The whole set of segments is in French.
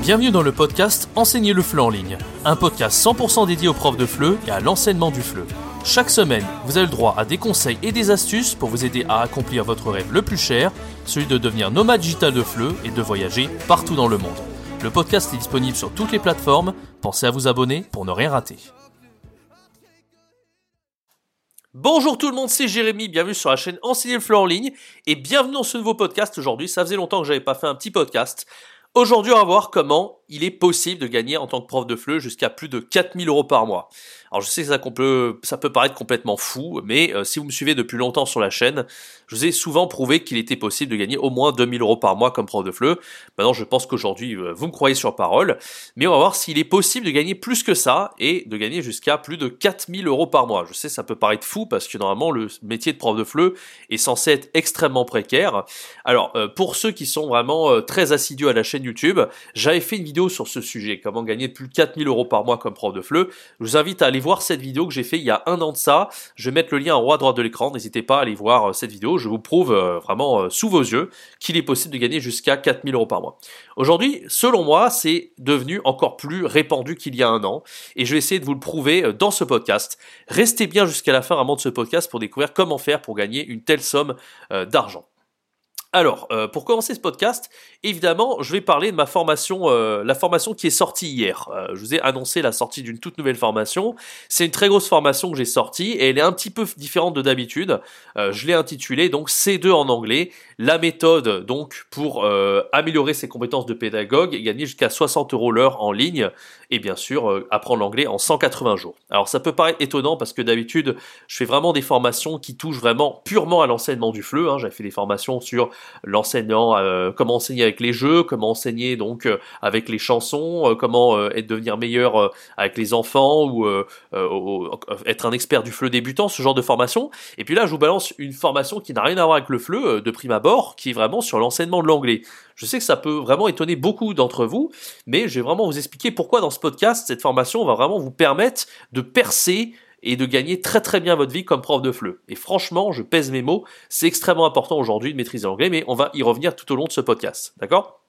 Bienvenue dans le podcast Enseigner le FLE en ligne, un podcast 100% dédié aux profs de FLE et à l'enseignement du FLE. Chaque semaine, vous avez le droit à des conseils et des astuces pour vous aider à accomplir votre rêve le plus cher, celui de devenir nomade digital de FLE et de voyager partout dans le monde. Le podcast est disponible sur toutes les plateformes, pensez à vous abonner pour ne rien rater. Bonjour tout le monde, c'est Jérémy, bienvenue sur la chaîne Enseigner le FLE en ligne et bienvenue dans ce nouveau podcast aujourd'hui. Ça faisait longtemps que j'avais pas fait un petit podcast. Aujourd'hui, on va voir comment il est possible de gagner en tant que prof de FLE jusqu'à plus de 4000 euros par mois. Alors je sais que ça, peut, ça peut paraître complètement fou, mais euh, si vous me suivez depuis longtemps sur la chaîne, je vous ai souvent prouvé qu'il était possible de gagner au moins 2000 euros par mois comme prof de FLE. Maintenant je pense qu'aujourd'hui euh, vous me croyez sur parole, mais on va voir s'il est possible de gagner plus que ça et de gagner jusqu'à plus de 4000 euros par mois. Je sais ça peut paraître fou parce que normalement le métier de prof de FLE est censé être extrêmement précaire. Alors euh, pour ceux qui sont vraiment très assidus à la chaîne YouTube, j'avais fait une vidéo sur ce sujet, comment gagner plus de 4000 euros par mois comme prof de FLE. Je vous invite à aller voir cette vidéo que j'ai fait il y a un an de ça. Je vais mettre le lien en haut à droite de l'écran. N'hésitez pas à aller voir euh, cette vidéo. Je vous prouve euh, vraiment euh, sous vos yeux qu'il est possible de gagner jusqu'à 4000 euros par mois. Aujourd'hui, selon moi, c'est devenu encore plus répandu qu'il y a un an. Et je vais essayer de vous le prouver dans ce podcast. Restez bien jusqu'à la fin vraiment de ce podcast pour découvrir comment faire pour gagner une telle somme d'argent. Alors, euh, pour commencer ce podcast, évidemment, je vais parler de ma formation, euh, la formation qui est sortie hier. Euh, je vous ai annoncé la sortie d'une toute nouvelle formation. C'est une très grosse formation que j'ai sortie et elle est un petit peu différente de d'habitude. je l'ai intitulée donc C2 en anglais, la méthode donc pour améliorer ses compétences de pédagogue et gagner jusqu'à 60 euros l'heure en ligne et bien sûr apprendre l'anglais en 180 jours. Alors ça peut paraître étonnant parce que d'habitude, je fais vraiment des formations qui touchent vraiment purement à l'enseignement du FLE. Hein. J'avais fait des formations sur l'enseignant, euh, comment enseigner avec les jeux, comment enseigner donc euh, avec les chansons, euh, comment être devenir meilleur avec les enfants ou être un expert du FLE débutant, ce genre de formation. Et puis là, je vous balance une formation qui n'a rien à voir avec le FLE de prime abord, qui est vraiment sur l'enseignement de l'anglais. Je sais que ça peut vraiment étonner beaucoup d'entre vous, mais je vais vraiment vous expliquer pourquoi dans ce podcast, cette formation va vraiment vous permettre de percer et de gagner très très bien votre vie comme prof de FLE. Et franchement, je pèse mes mots, c'est extrêmement important aujourd'hui de maîtriser l'anglais, mais on va y revenir tout au long de ce podcast. D'accord?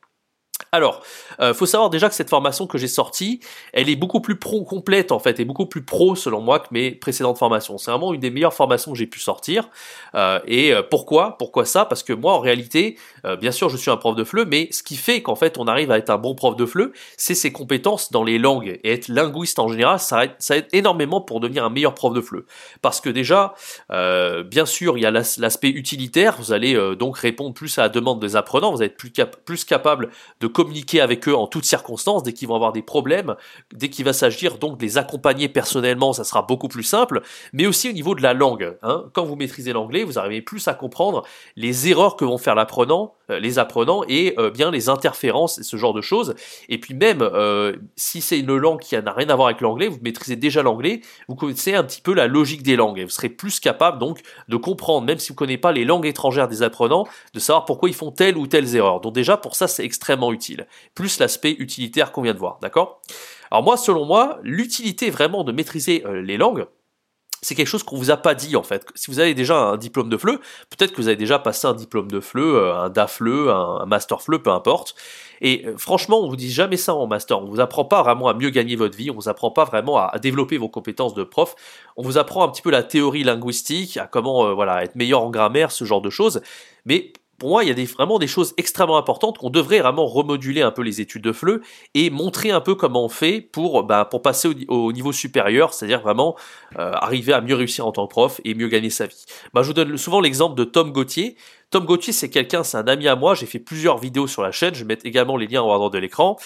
Alors, euh, faut savoir déjà que cette formation que j'ai sortie, elle est beaucoup plus pro complète en fait, et beaucoup plus pro selon moi que mes précédentes formations. C'est vraiment une des meilleures formations que j'ai pu sortir. Euh, et euh, pourquoi? Pourquoi ça? Parce que moi, en réalité, euh, bien sûr, je suis un prof de FLE, mais ce qui fait qu'en fait, on arrive à être un bon prof de FLE, c'est ses compétences dans les langues et être linguiste en général. Ça aide, ça aide énormément pour devenir un meilleur prof de FLE. Parce que déjà, bien sûr, il y a l'aspect utilitaire. Vous allez donc répondre plus à la demande des apprenants. Vous allez être plus, plus capable de communiquer avec eux en toutes circonstances, dès qu'ils vont avoir des problèmes, dès qu'il va s'agir donc de les accompagner personnellement, ça sera beaucoup plus simple, mais aussi au niveau de la langue. Hein. Quand vous maîtrisez l'anglais, vous arrivez plus à comprendre les erreurs que vont faire l'apprenant, les apprenants et euh, bien les interférences et ce genre de choses. Et puis même euh, si c'est une langue qui n'a rien à voir avec l'anglais, vous maîtrisez déjà l'anglais, vous connaissez un petit peu la logique des langues et vous serez plus capable donc de comprendre, même si vous ne connaissez pas les langues étrangères des apprenants, de savoir pourquoi ils font telle ou telle erreur. Donc déjà pour ça c'est extrêmement utile plus l'aspect utilitaire qu'on vient de voir, d'accord? Alors moi, selon moi, l'utilité vraiment de maîtriser euh, les langues, c'est quelque chose qu'on vous a pas dit en fait. Si vous avez déjà un diplôme de FLE, peut-être que vous avez déjà passé un diplôme de FLE, euh, un DAFLE, un, master FLE, peu importe. Et euh, franchement, on vous dit jamais ça en master. On vous apprend pas vraiment à mieux gagner votre vie. On vous apprend pas vraiment à, développer vos compétences de prof. On vous apprend un petit peu la théorie linguistique, à comment voilà être meilleur en grammaire, ce genre de choses. Mais pour moi, il y a des, vraiment des choses extrêmement importantes qu'on devrait vraiment remoduler un peu les études de FLE et montrer un peu comment on fait pour, bah, passer au, niveau supérieur, c'est-à-dire vraiment euh, arriver à mieux réussir en tant que prof et mieux gagner sa vie. Bah, je vous donne souvent l'exemple de Tom Gauthier. Tom Gauthier, c'est quelqu'un, c'est un ami à moi, j'ai fait plusieurs vidéos sur la chaîne, je vais mettre également les liens en haut de l'écran.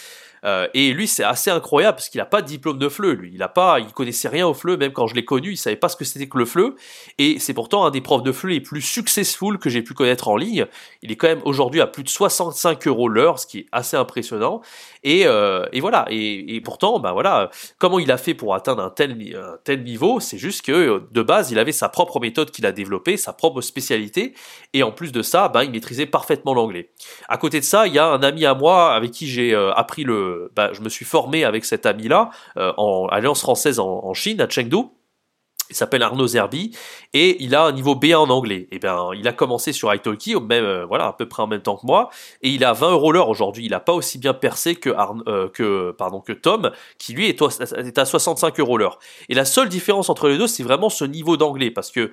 Euh, et lui, c'est assez incroyable parce qu'il n'a pas de diplôme de FLE. Lui, il a pas, il connaissait rien au FLE. Même quand je l'ai connu, il savait pas ce que c'était que le FLE. Et c'est pourtant un des profs de FLE les plus successful que j'ai pu connaître en ligne. Il est quand même aujourd'hui à plus de 65 euros l'heure, ce qui est assez impressionnant. Et, euh, et voilà. Et, et, pourtant, bah voilà, comment il a fait pour atteindre un tel, un tel niveau? C'est juste que de base, il avait sa propre méthode qu'il a développée, sa propre spécialité. Et en plus de ça, bah, il maîtrisait parfaitement l'anglais. À côté de ça, il y a un ami à moi avec qui j'ai euh, appris le bah, je me suis formé avec cet ami-là euh, en Alliance française en, Chine, à Chengdu. Il s'appelle Arnaud Zerbi et il a un niveau B1 en anglais. Et eh bien, il a commencé sur italki, même euh, voilà à peu près en même temps que moi, et il a 20 euros l'heure aujourd'hui. Il n'a pas aussi bien percé que, euh, Tom, qui lui est, est à 65 euros l'heure. Et la seule différence entre les deux, c'est vraiment ce niveau d'anglais, parce que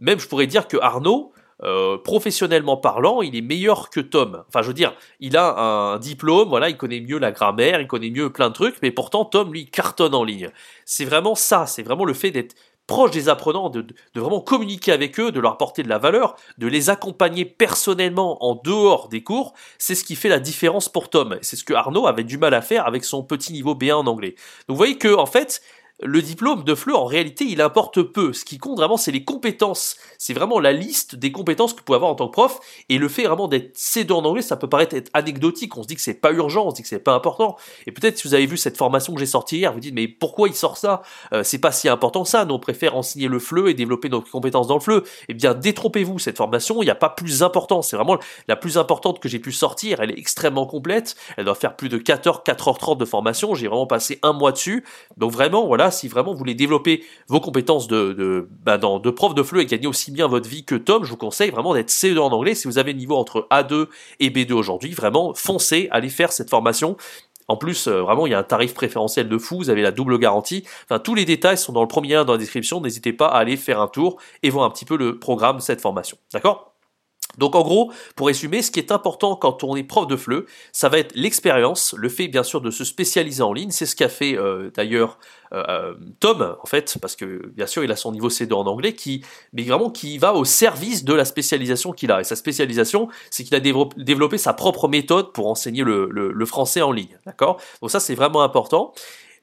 même je pourrais dire que Arnaud, euh, professionnellement parlant, il est meilleur que Tom. Enfin, je veux dire, il a un diplôme, voilà, il connaît mieux la grammaire, il connaît mieux plein de trucs, mais pourtant Tom lui cartonne en ligne. C'est vraiment ça, c'est vraiment le fait d'être proche des apprenants, de, vraiment communiquer avec eux, de leur apporter de la valeur, de les accompagner personnellement en dehors des cours, c'est ce qui fait la différence pour Tom. C'est ce que Arnaud avait du mal à faire avec son petit niveau B1 en anglais. Donc vous voyez que en fait, le diplôme de FLE, en réalité, il importe peu. Ce qui compte vraiment, c'est les compétences. C'est vraiment la liste des compétences que vous pouvez avoir en tant que prof. Et le fait vraiment d'être C2 en anglais, ça peut paraître être anecdotique. On se dit que c'est pas urgent, on se dit que c'est pas important. Et peut-être si vous avez vu cette formation que j'ai sortie hier, vous dites, mais pourquoi il sort ça? Euh, C'est pas si important ça. Nous, on préfère enseigner le FLE et développer nos compétences dans le FLE. Eh bien, détrompez-vous. Cette formation, il n'y a pas plus important. C'est vraiment la plus importante que j'ai pu sortir. Elle est extrêmement complète. Elle doit faire plus de 4 heures, 4h30 de formation. J'ai vraiment passé un mois dessus. Donc vraiment, voilà, si vraiment vous voulez développer vos compétences de, bah, prof de FLE et gagner aussi bien votre vie que Tom, je vous conseille vraiment d'être C2 en anglais. Si vous avez le niveau entre A2 et B2 aujourd'hui, vraiment foncez, allez faire cette formation. En plus, euh, vraiment, il y a un tarif préférentiel de fou, vous avez la double garantie. Enfin, tous les détails sont dans le premier lien dans la description. N'hésitez pas à aller faire un tour et voir un petit peu le programme de cette formation. D'accord? Donc en gros, pour résumer, ce qui est important quand on est prof de FLE, ça va être l'expérience, le fait bien sûr de se spécialiser en ligne. C'est ce qu'a fait euh, d'ailleurs euh, euh, Tom, en fait, parce que bien sûr il a son niveau C2 en anglais, qui, mais vraiment qui va au service de la spécialisation qu'il a. Et sa spécialisation, c'est qu'il a développé sa propre méthode pour enseigner le, le français en ligne. D'accord? Donc ça c'est vraiment important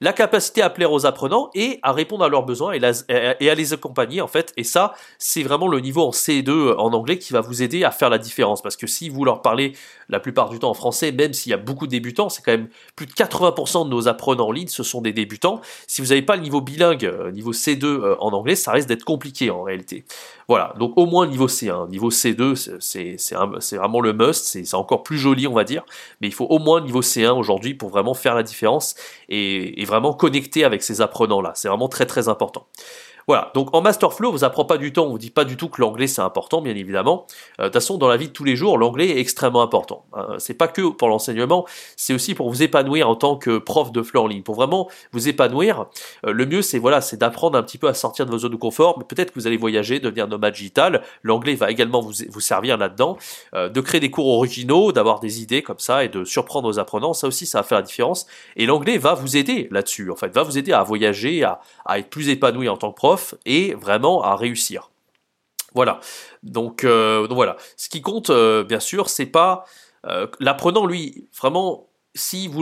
la capacité à plaire aux apprenants et à répondre à leurs besoins et, à les accompagner en fait. Et ça, c'est vraiment le niveau en C2 en anglais qui va vous aider à faire la différence. Parce que si vous leur parlez la plupart du temps en français, même s'il y a beaucoup de débutants, c'est quand même plus de 80% de nos apprenants en ligne, ce sont des débutants. Si vous n'avez pas le niveau bilingue, euh, niveau C2 euh, en anglais, ça risque d'être compliqué en réalité. Voilà, donc au moins niveau C1. Niveau C2, c'est vraiment le must, c'est encore plus joli on va dire, mais il faut au moins niveau C1 aujourd'hui pour vraiment faire la différence et, et vraiment connecter avec ces apprenants-là. C'est vraiment très très important. Voilà, donc en Masterflow, on vous apprend pas du tout, on vous dit pas du tout que l'anglais c'est important, bien évidemment. Euh, de toute façon, dans la vie de tous les jours, l'anglais est extrêmement important. Euh, c'est pas que pour l'enseignement, c'est aussi pour vous épanouir en tant que prof de FLE en ligne. Pour vraiment vous épanouir, euh, le mieux c'est voilà, c'est d'apprendre un petit peu à sortir de vos zones de confort, mais peut-être que vous allez voyager, devenir nomade digital. L'anglais va également vous, vous servir là-dedans, de créer des cours originaux, d'avoir des idées comme ça et de surprendre vos apprenants. Ça aussi, ça va faire la différence. Et l'anglais va vous aider là-dessus. En fait, va vous aider à voyager, à, à être plus épanoui en tant que prof et vraiment à réussir. Voilà. Donc, euh, voilà. Ce qui compte, euh, bien sûr, c'est pas euh, l'apprenant, lui, vraiment. Si vous,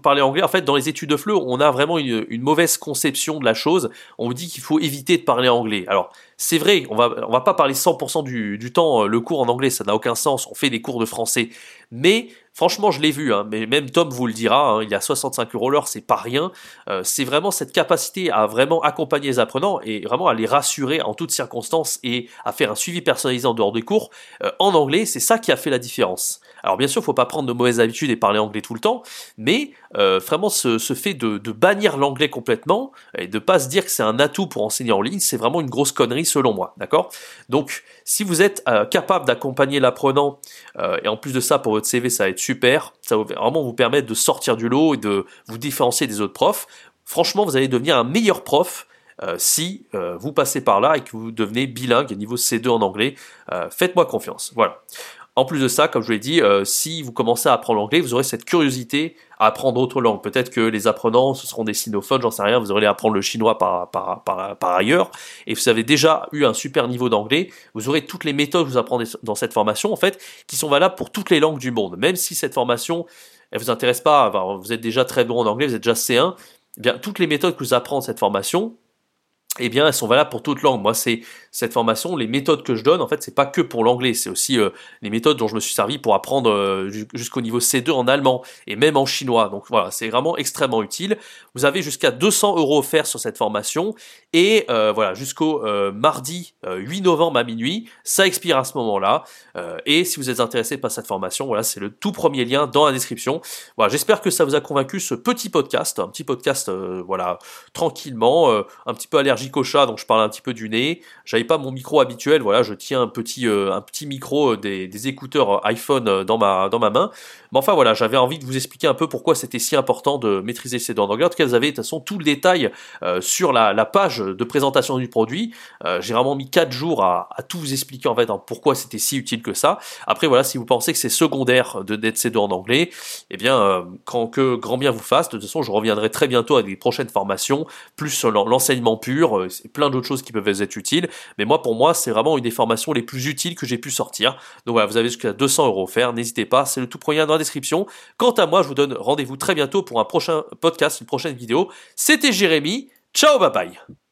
parlez anglais, en fait, dans les études de FLE, on a vraiment une, mauvaise conception de la chose. On vous dit qu'il faut éviter de parler anglais. Alors, c'est vrai, on va, va pas parler 100% du, du temps le cours en anglais, ça n'a aucun sens. On fait des cours de français. Mais Franchement, je l'ai vu, hein, mais même Tom vous le dira, hein, il y a 65 euros l'heure, c'est pas rien. Euh, c'est vraiment cette capacité à vraiment accompagner les apprenants et vraiment à les rassurer en toutes circonstances et à faire un suivi personnalisé en dehors des cours. Euh, en anglais, c'est ça qui a fait la différence. Alors bien sûr, faut pas prendre de mauvaises habitudes et parler anglais tout le temps, mais euh, vraiment ce, fait de, bannir l'anglais complètement et de pas se dire que c'est un atout pour enseigner en ligne, c'est vraiment une grosse connerie selon moi, d'accord? Donc si vous êtes capable d'accompagner l'apprenant et en plus de ça pour votre CV ça va être super. Ça va vraiment vous permettre de sortir du lot et de vous différencier des autres profs. Franchement, vous allez devenir un meilleur prof euh, si euh, vous passez par là et que vous devenez bilingue, niveau C2 en anglais. Euh, faites-moi confiance. Voilà. En plus de ça, comme je vous l'ai dit, si vous commencez à apprendre l'anglais, vous aurez cette curiosité à apprendre d'autres langues. Peut-être que les apprenants, ce seront des sinophones, j'en sais rien, vous aurez à apprendre le chinois par, ailleurs, et vous avez déjà eu un super niveau d'anglais, vous aurez toutes les méthodes que vous apprenez dans cette formation, en fait, qui sont valables pour toutes les langues du monde. Même si cette formation, elle vous intéresse pas, vous êtes déjà très bon en anglais, vous êtes déjà C1, eh bien, toutes les méthodes que vous apprenez dans cette formation, eh bien, elles sont valables pour toute langue. Moi, c'est cette formation, les méthodes que je donne, en fait, c'est pas que pour l'anglais, c'est aussi euh, les méthodes dont je me suis servi pour apprendre euh, jusqu'au niveau C2 en allemand et même en chinois. Donc voilà, c'est vraiment extrêmement utile. Vous avez jusqu'à 200 euros offerts sur cette formation et euh, voilà jusqu'au mardi 8 novembre à minuit, ça expire à ce moment-là. et si vous êtes intéressé par cette formation, voilà, c'est le tout premier lien dans la description. Voilà, j'espère que ça vous a convaincu ce petit podcast, un petit podcast, voilà, tranquillement, un petit peu allergique Donc je parle un petit peu du nez. J'avais pas mon micro habituel, voilà, je tiens un petit, euh, un petit micro euh, des, écouteurs iPhone dans ma, dans ma main. Mais enfin voilà, j'avais envie de vous expliquer un peu pourquoi c'était si important de maîtriser ces doigts d'anglais. En tout cas, vous avez de toute façon tout le détail sur la, page de présentation du produit. J'ai vraiment mis 4 jours à, tout vous expliquer en fait hein, pourquoi c'était si utile que ça. Après voilà, si vous pensez que c'est secondaire de d'être ces doigts en anglais, eh bien, quand que grand bien vous fasse, de toute façon, je reviendrai très bientôt avec des prochaines formations, plus l'enseignement pur, euh, plein d'autres choses qui peuvent être utiles. Mais moi, pour moi, c'est vraiment une des formations les plus utiles que j'ai pu sortir. Donc voilà, vous avez jusqu'à 200 euros offerts, n'hésitez pas, c'est le tout premier dans la description. Quant à moi, je vous donne rendez-vous très bientôt pour un prochain podcast, une prochaine vidéo. C'était Jérémy. Ciao, bye bye